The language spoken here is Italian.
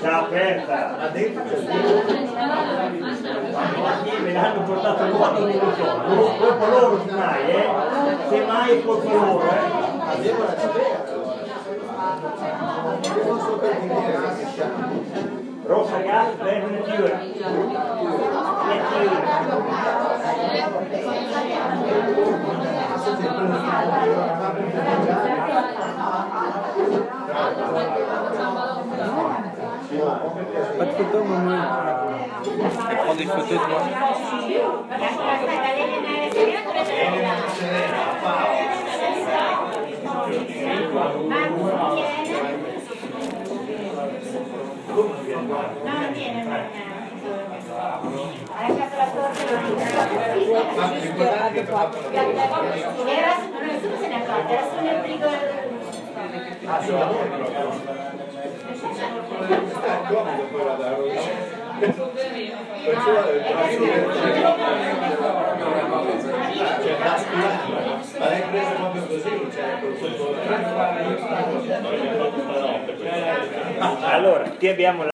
Già aperta. là dentro c'è Me l'hanno portato loro, non lo so. Colpa loro semmai, eh. Semmai è colpa loro, eh. Ma devono sapere. Devono sapere che siamo. Rossa gas, prende una chiura. Una chiura. Pas de photo, maman. Je prends des photos de moi. Comodo poi la dare. Ma l'hai presa proprio così, cioè. Allora, qui abbiamo